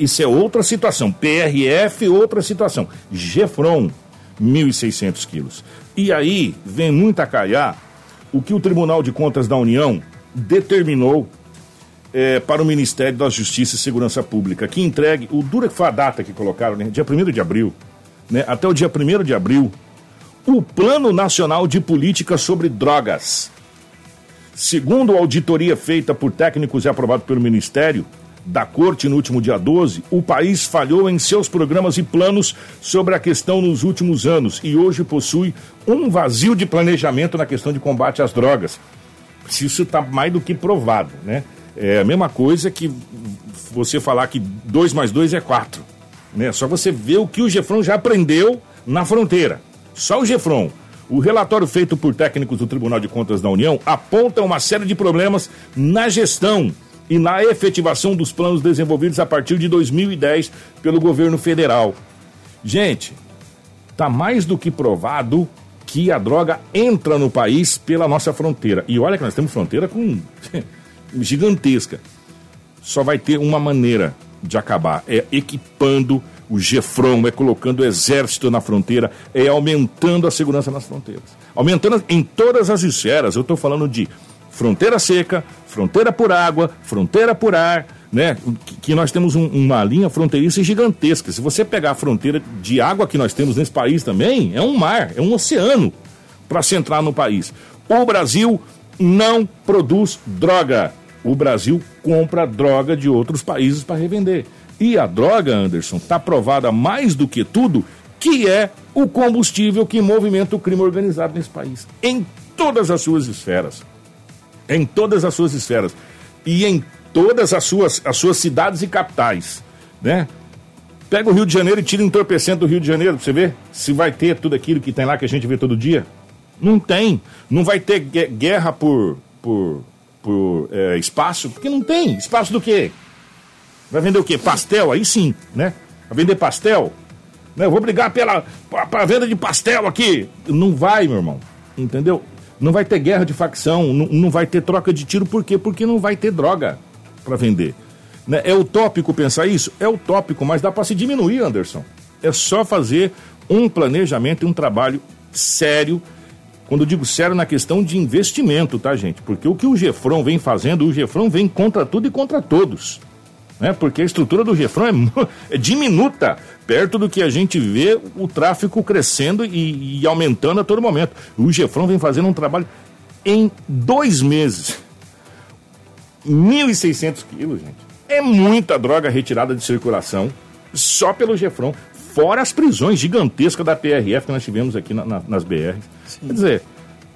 Isso é outra situação. PRF, outra situação. Gefron, 1.600 quilos. E aí vem muito a calhar o que o Tribunal de Contas da União determinou é, para o Ministério da Justiça e Segurança Pública, que entregue, o dura que foi a data que colocaram, né, dia 1 de abril, né, até o dia 1 de abril, o Plano Nacional de Política sobre Drogas. Segundo a auditoria feita por técnicos e aprovado pelo Ministério, da Corte no último dia 12, o país falhou em seus programas e planos sobre a questão nos últimos anos e hoje possui um vazio de planejamento na questão de combate às drogas. Isso está mais do que provado, né? É a mesma coisa que você falar que 2 mais 2 é 4. Né? Só você ver o que o Gefron já aprendeu na fronteira. Só o Gefron. O relatório feito por técnicos do Tribunal de Contas da União aponta uma série de problemas na gestão e na efetivação dos planos desenvolvidos a partir de 2010 pelo governo federal. Gente, está mais do que provado que a droga entra no país pela nossa fronteira. E olha que nós temos fronteira com gigantesca. Só vai ter uma maneira de acabar, é equipando o Gefron, é colocando o exército na fronteira, é aumentando a segurança nas fronteiras. Aumentando em todas as esferas. Eu estou falando de fronteira seca, fronteira por água, fronteira por ar, né? Que, nós temos um, uma linha fronteiriça gigantesca. Se você pegar a fronteira de água que nós temos nesse país também, é um mar, é um oceano para se entrar no país. O Brasil não produz droga. O Brasil compra droga de outros países para revender. E a droga, Anderson, está provada mais do que tudo que é o combustível que movimenta o crime organizado nesse país, em todas as suas esferas em todas as suas esferas e em todas as suas, as suas cidades e capitais, né? Pega o Rio de Janeiro e tira entorpecente do Rio de Janeiro pra você ver se vai ter tudo aquilo que tem lá que a gente vê todo dia. Não tem. Não vai ter guerra por, por, por é, espaço, porque não tem. Espaço do quê? Vai vender o quê? Pastel? Aí sim, né? Vai vender pastel? Né? Eu vou brigar pela pra venda de pastel aqui. Não vai, meu irmão. Entendeu? Não vai ter guerra de facção, não, não vai ter troca de tiro, por quê? Porque não vai ter droga para vender. Né? É utópico pensar isso? É utópico, mas dá para se diminuir, Anderson. É só fazer um planejamento e um trabalho sério. Quando eu digo sério, na questão de investimento, tá, gente? Porque o que o Gefron vem fazendo, o Gefron vem contra tudo e contra todos né? Porque a estrutura do Gefron é, é, diminuta perto do que a gente vê o tráfico crescendo e, e aumentando a todo momento. O Gefron vem fazendo um trabalho em dois meses. 1.600 quilos, gente. É muita droga retirada de circulação só pelo Gefron, fora as prisões gigantescas da PRF que nós tivemos aqui na, na, nas BRs. Quer dizer,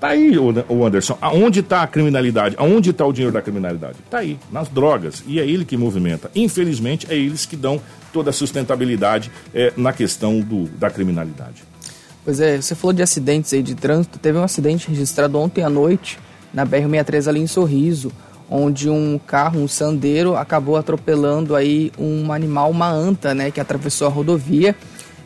Tá aí, o Anderson. Aonde está a criminalidade? Aonde está o dinheiro da criminalidade? Tá aí, nas drogas. E é ele que movimenta. Infelizmente, é eles que dão toda a sustentabilidade é, na questão do, da criminalidade. Pois é, você falou de acidentes aí de trânsito. Teve um acidente registrado ontem à noite na BR-63 ali em Sorriso, onde um carro, um sandeiro, acabou atropelando aí um animal, uma anta, né, que atravessou a rodovia.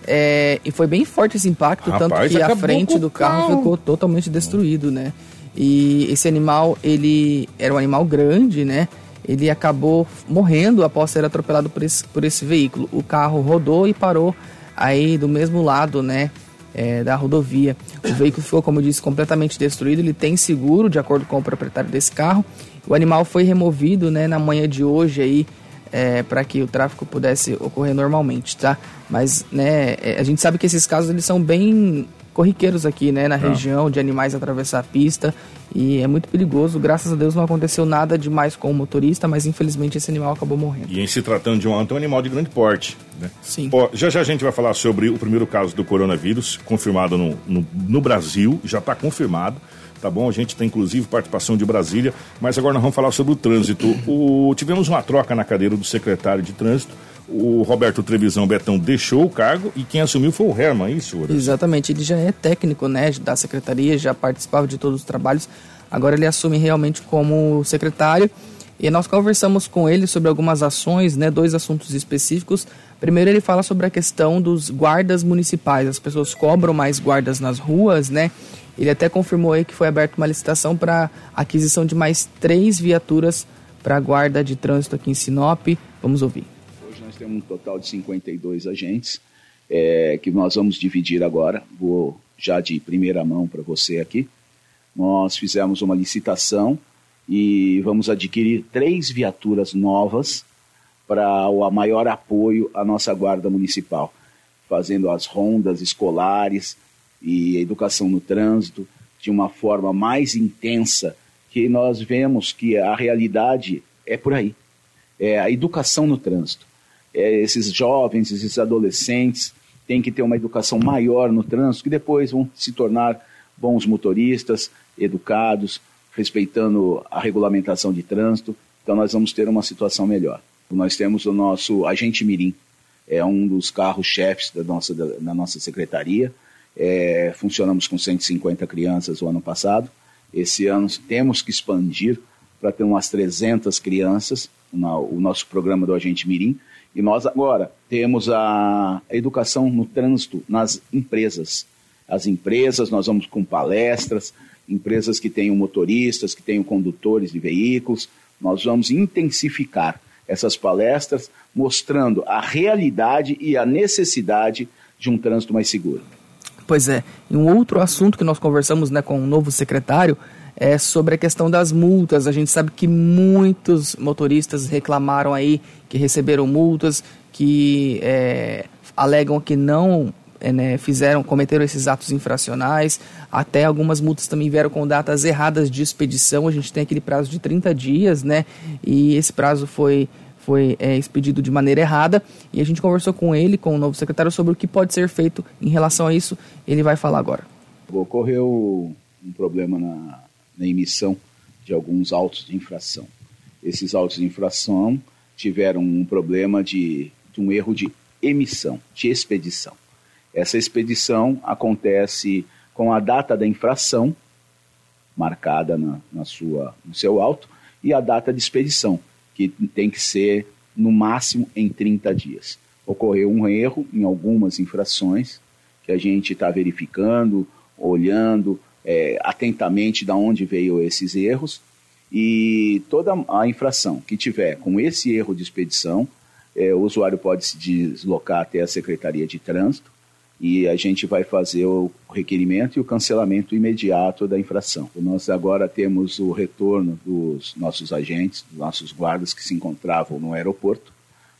É, e foi bem forte esse impacto, Rapaz, tanto que a frente do carro, carro ficou totalmente destruído, né? E esse animal, ele era um animal grande, né? Ele acabou morrendo após ser atropelado por esse, por esse veículo. O carro rodou e parou aí do mesmo lado, né? É, da rodovia. O veículo ficou, como eu disse, completamente destruído. Ele tem seguro, de acordo com o proprietário desse carro. O animal foi removido, né, na manhã de hoje aí é, para que o tráfico pudesse ocorrer normalmente, tá? Mas, né, é, a gente sabe que esses casos eles são bem corriqueiros aqui, né, na ah. região, de animais atravessar a pista e é muito perigoso. Graças a Deus não aconteceu nada demais com o motorista, mas infelizmente esse animal acabou morrendo. E em se tratando de um é um animal de grande porte, né? Sim. Já já a gente vai falar sobre o primeiro caso do coronavírus, confirmado no, no, no Brasil, já está confirmado tá bom? A gente tem inclusive participação de Brasília, mas agora nós vamos falar sobre o trânsito. O, tivemos uma troca na cadeira do secretário de trânsito. O Roberto Trevisão Betão deixou o cargo e quem assumiu foi o Herman, é isso? Exatamente, ele já é técnico né, da secretaria, já participava de todos os trabalhos, agora ele assume realmente como secretário. E nós conversamos com ele sobre algumas ações, né, dois assuntos específicos. Primeiro ele fala sobre a questão dos guardas municipais. As pessoas cobram mais guardas nas ruas, né? Ele até confirmou aí que foi aberta uma licitação para aquisição de mais três viaturas para a guarda de trânsito aqui em Sinop. Vamos ouvir nós temos um total de 52 agentes é, que nós vamos dividir agora. Vou já de primeira mão para você aqui. Nós fizemos uma licitação e vamos adquirir três viaturas novas para o maior apoio à nossa guarda municipal, fazendo as rondas escolares e educação no trânsito de uma forma mais intensa, que nós vemos que a realidade é por aí. É a educação no trânsito. É, esses jovens, esses adolescentes têm que ter uma educação maior no trânsito, que depois vão se tornar bons motoristas, educados, respeitando a regulamentação de trânsito. Então nós vamos ter uma situação melhor. Nós temos o nosso agente Mirim, é um dos carros-chefes da nossa, da, da, nossa secretaria. É, funcionamos com 150 crianças o ano passado. Esse ano temos que expandir para ter umas 300 crianças, na, o nosso programa do Agente Mirim. E nós agora temos a educação no trânsito nas empresas. As empresas, nós vamos com palestras, empresas que tenham motoristas, que tenham condutores de veículos, nós vamos intensificar essas palestras, mostrando a realidade e a necessidade de um trânsito mais seguro. Pois é, e um outro assunto que nós conversamos né, com o novo secretário é sobre a questão das multas. A gente sabe que muitos motoristas reclamaram aí que receberam multas, que é, alegam que não é, né, fizeram, cometeram esses atos infracionais, até algumas multas também vieram com datas erradas de expedição, a gente tem aquele prazo de 30 dias, né, e esse prazo foi, foi é, expedido de maneira errada, e a gente conversou com ele, com o novo secretário, sobre o que pode ser feito em relação a isso, ele vai falar agora. Ocorreu um problema na, na emissão de alguns autos de infração. Esses autos de infração tiveram um problema de, de um erro de emissão, de expedição. Essa expedição acontece com a data da infração marcada na, na sua, no seu auto e a data de expedição, que tem que ser no máximo em 30 dias. Ocorreu um erro em algumas infrações que a gente está verificando, olhando é, atentamente de onde veio esses erros e toda a infração que tiver com esse erro de expedição, é, o usuário pode se deslocar até a Secretaria de Trânsito e a gente vai fazer o requerimento e o cancelamento imediato da infração. Nós agora temos o retorno dos nossos agentes, dos nossos guardas que se encontravam no aeroporto.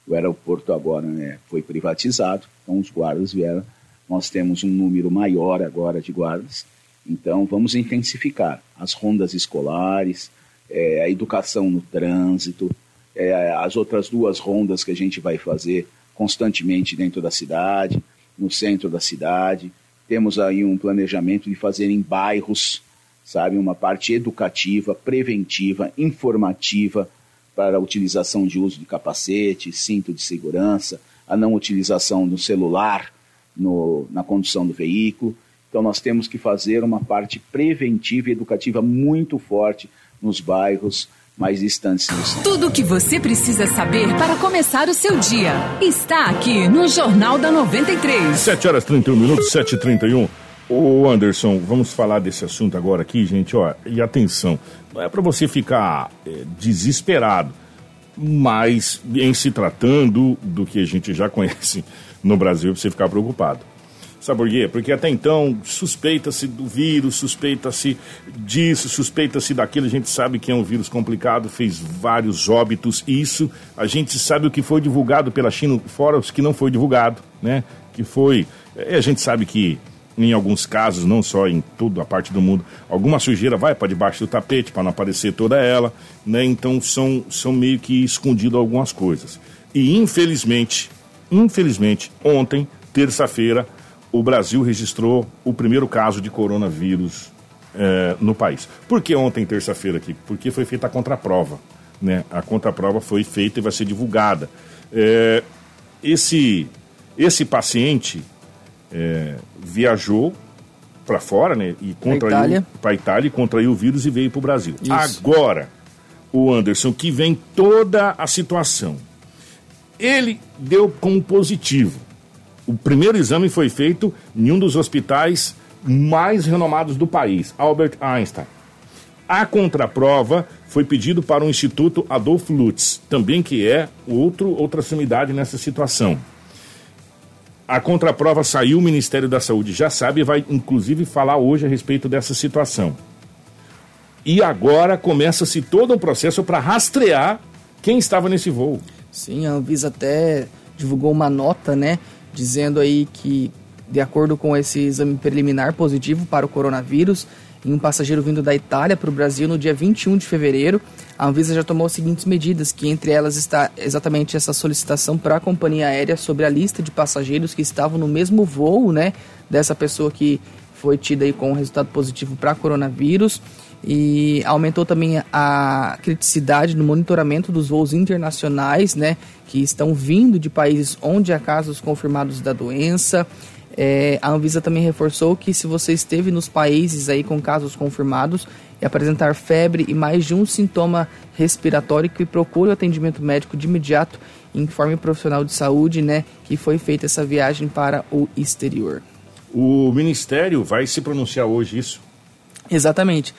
O aeroporto agora né, foi privatizado, então os guardas vieram. Nós temos um número maior agora de guardas, então vamos intensificar as rondas escolares, é, a educação no trânsito, é, as outras duas rondas que a gente vai fazer constantemente dentro da cidade no centro da cidade. Temos aí um planejamento de fazer em bairros, sabe, uma parte educativa, preventiva, informativa para a utilização de uso de capacete, cinto de segurança, a não utilização do celular no, na condução do veículo. Então nós temos que fazer uma parte preventiva e educativa muito forte nos bairros, mais distantes do centro. Tudo o que você precisa saber para começar o seu dia está aqui no Jornal da 93. 7 horas 31 minutos, 7 e 31 Ô Anderson, vamos falar desse assunto agora aqui, gente, ó, e atenção, não é para você ficar é, desesperado, mas em se tratando do que a gente já conhece no Brasil, você ficar preocupado. Sabe por quê? Porque até então suspeita-se do vírus, suspeita-se disso, suspeita-se daquilo. A gente sabe que é um vírus complicado, fez vários óbitos. Isso a gente sabe o que foi divulgado pela China, fora os que não foi divulgado, né? Que foi. A gente sabe que em alguns casos, não só em toda a parte do mundo, alguma sujeira vai para debaixo do tapete para não aparecer toda ela, né? Então são, são meio que escondido algumas coisas. E infelizmente, infelizmente, ontem, terça-feira, o Brasil registrou o primeiro caso de coronavírus é, no país. Por que ontem, terça-feira, aqui? Porque foi feita a contraprova. Né? A contraprova foi feita e vai ser divulgada. É, esse, esse paciente é, viajou para fora, né? E contraiu para a Itália, contraiu o vírus e veio para o Brasil. Isso. Agora, o Anderson, que vem toda a situação. Ele deu como positivo o primeiro exame foi feito em um dos hospitais mais renomados do país, Albert Einstein. A contraprova foi pedido para o Instituto Adolfo Lutz, também que é outro, outra sumidade nessa situação. A contraprova saiu, o Ministério da Saúde já sabe e vai inclusive falar hoje a respeito dessa situação. E agora começa-se todo um processo para rastrear quem estava nesse voo. Sim, a Anvisa até divulgou uma nota, né, dizendo aí que de acordo com esse exame preliminar positivo para o coronavírus, em um passageiro vindo da Itália para o Brasil no dia 21 de fevereiro, a Anvisa já tomou as seguintes medidas, que entre elas está exatamente essa solicitação para a companhia aérea sobre a lista de passageiros que estavam no mesmo voo, né, dessa pessoa que foi tida aí com resultado positivo para coronavírus e aumentou também a criticidade no monitoramento dos voos internacionais, né, que estão vindo de países onde há casos confirmados da doença. É, a Anvisa também reforçou que se você esteve nos países aí com casos confirmados e apresentar febre e mais de um sintoma respiratório, que procure o atendimento médico de imediato e informe o profissional de saúde, né, que foi feita essa viagem para o exterior. O Ministério vai se pronunciar hoje isso? Exatamente.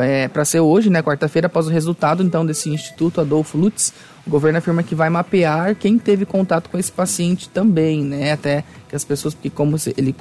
É, para ser hoje, né, quarta-feira, após o resultado então desse Instituto Adolfo Lutz, o governo afirma que vai mapear quem teve contato com esse paciente também, né, até que as pessoas, porque como ele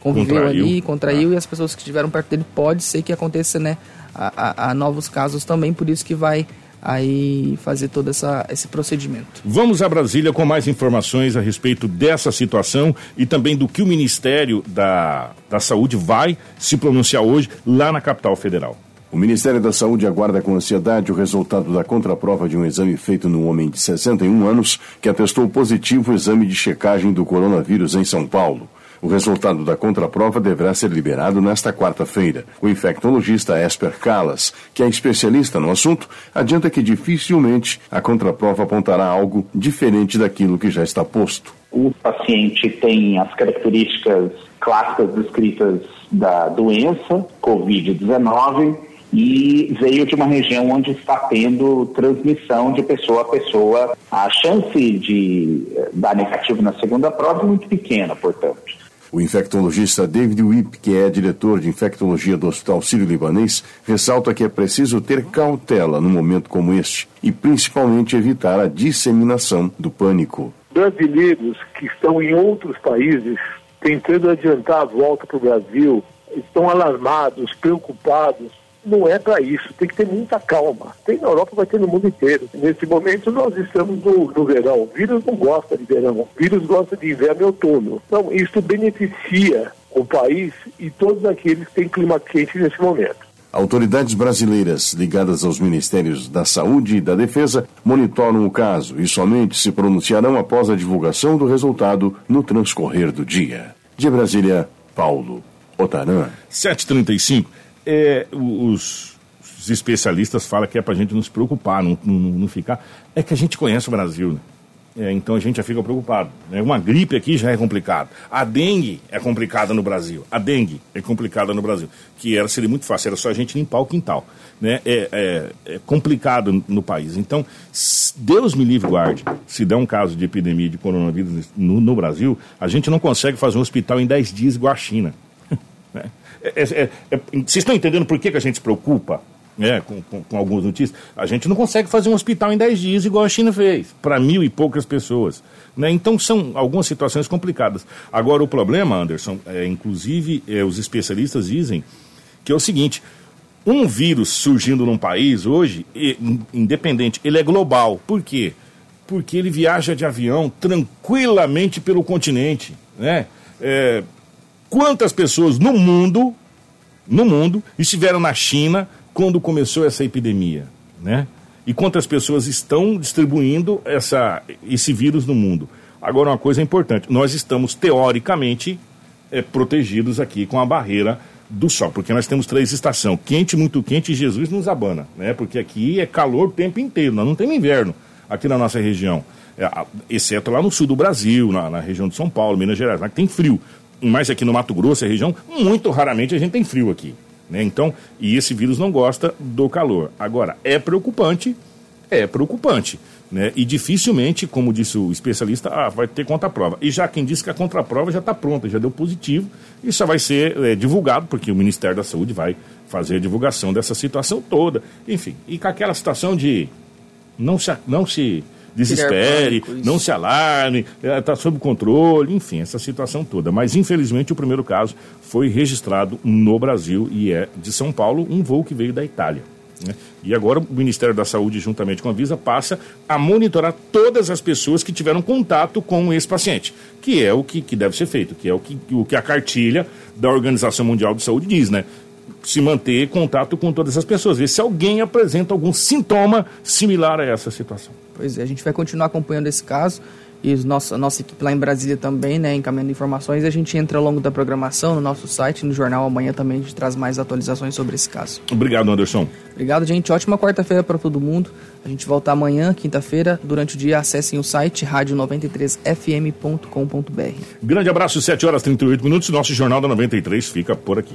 conviveu contraiu. ali, contraiu, ah. e as pessoas que estiveram perto dele, pode ser que aconteça, né, a, a, a novos casos também, por isso que vai aí fazer todo essa, esse procedimento. Vamos a Brasília com mais informações a respeito dessa situação e também do que o Ministério da, da Saúde vai se pronunciar hoje lá na capital federal. O Ministério da Saúde aguarda com ansiedade o resultado da contraprova de um exame feito num homem de 61 anos que atestou positivo o exame de checagem do coronavírus em São Paulo. O resultado da contraprova deverá ser liberado nesta quarta-feira. O infectologista Esper Calas, que é especialista no assunto, adianta que dificilmente a contraprova apontará algo diferente daquilo que já está posto. O paciente tem as características clássicas descritas da doença, Covid-19, e veio de uma região onde está tendo transmissão de pessoa a pessoa. A chance de eh, dar negativo na segunda prova é muito pequena, portanto. O infectologista David Wipp, que é diretor de infectologia do Hospital Sírio-Libanês, ressalta que é preciso ter cautela num momento como este e principalmente evitar a disseminação do pânico. Brasileiros que estão em outros países tentando adiantar a volta para o Brasil estão alarmados, preocupados não é para isso, tem que ter muita calma. Tem na Europa, vai ter no mundo inteiro. Nesse momento nós estamos no, no verão. O vírus não gosta de verão, o vírus gosta de inverno e outono. Então isso beneficia o país e todos aqueles que têm clima quente nesse momento. Autoridades brasileiras ligadas aos Ministérios da Saúde e da Defesa monitoram o caso e somente se pronunciarão após a divulgação do resultado no transcorrer do dia. De Brasília, Paulo Otaran. 735 é, os, os, especialistas falam que é para a gente não se preocupar, não, não, não, ficar. É que a gente conhece o Brasil, né? É, então a gente já fica preocupado. Né? Uma gripe aqui já é complicado. A dengue é complicada no Brasil. A dengue é complicada no Brasil. Que era, seria muito fácil, era só a gente limpar o quintal. Né? É, é, é complicado no país. Então, Deus me livre guarde, se der um caso de epidemia de coronavírus no, no Brasil, a gente não consegue fazer um hospital em 10 dias igual a China. Né? É, é, vocês estão entendendo por que, que a gente se preocupa né, com, com, com, algumas notícias? A gente não consegue fazer um hospital em 10 dias igual a China fez, para mil e poucas pessoas. Né? Então são algumas situações complicadas. Agora, o problema, Anderson, é, inclusive é, os especialistas dizem que é o seguinte: um vírus surgindo num país hoje, independente, ele é global. Por quê? Porque ele viaja de avião tranquilamente pelo continente. Né? É, quantas pessoas no mundo, no mundo, estiveram na China quando começou essa epidemia, né? E quantas pessoas estão distribuindo essa, esse vírus no mundo? Agora, uma coisa importante: nós estamos teoricamente é, protegidos aqui com a barreira do sol, porque nós temos três estações: quente, muito quente e Jesus nos abana, né? Porque aqui é calor o tempo inteiro, nós não temos inverno aqui na nossa região, é, exceto lá no sul do Brasil, na, na região de São Paulo, Minas Gerais, lá que tem frio mais aqui no Mato Grosso, a região, muito raramente a gente tem frio aqui. Né? Então, e esse vírus não gosta do calor. Agora, é preocupante, é preocupante. Né? E dificilmente, como disse o especialista, ah, vai ter contraprova. E já quem disse que a contraprova já está pronta, já deu positivo, e só vai ser é, divulgado, porque o Ministério da Saúde vai fazer a divulgação dessa situação toda. Enfim, e com aquela situação de não se, não se desespere, não se alarme, está sob controle, enfim, essa situação toda. Mas infelizmente o primeiro caso foi registrado no Brasil e é de São Paulo, um voo que veio da Itália. Né? E agora o Ministério da Saúde, juntamente com a Visa, passa a monitorar todas as pessoas que tiveram contato com esse paciente, que é o que, que deve ser feito, que é o que, o que a cartilha da Organização Mundial de Saúde diz, né? Se manter contato com todas as pessoas, ver se alguém apresenta algum sintoma similar a essa situação. Pois é, a gente vai continuar acompanhando esse caso e nossa, nossa equipe lá em Brasília também, né, encaminhando informações. A gente entra ao longo da programação no nosso site, no jornal amanhã também, a gente traz mais atualizações sobre esse caso. Obrigado, Anderson. Obrigado, gente. Ótima quarta-feira para todo mundo. A gente volta amanhã, quinta-feira. Durante o dia, acessem o site rádio93fm.com.br. Grande abraço, 7 horas e 38 minutos. Nosso Jornal da 93 fica por aqui.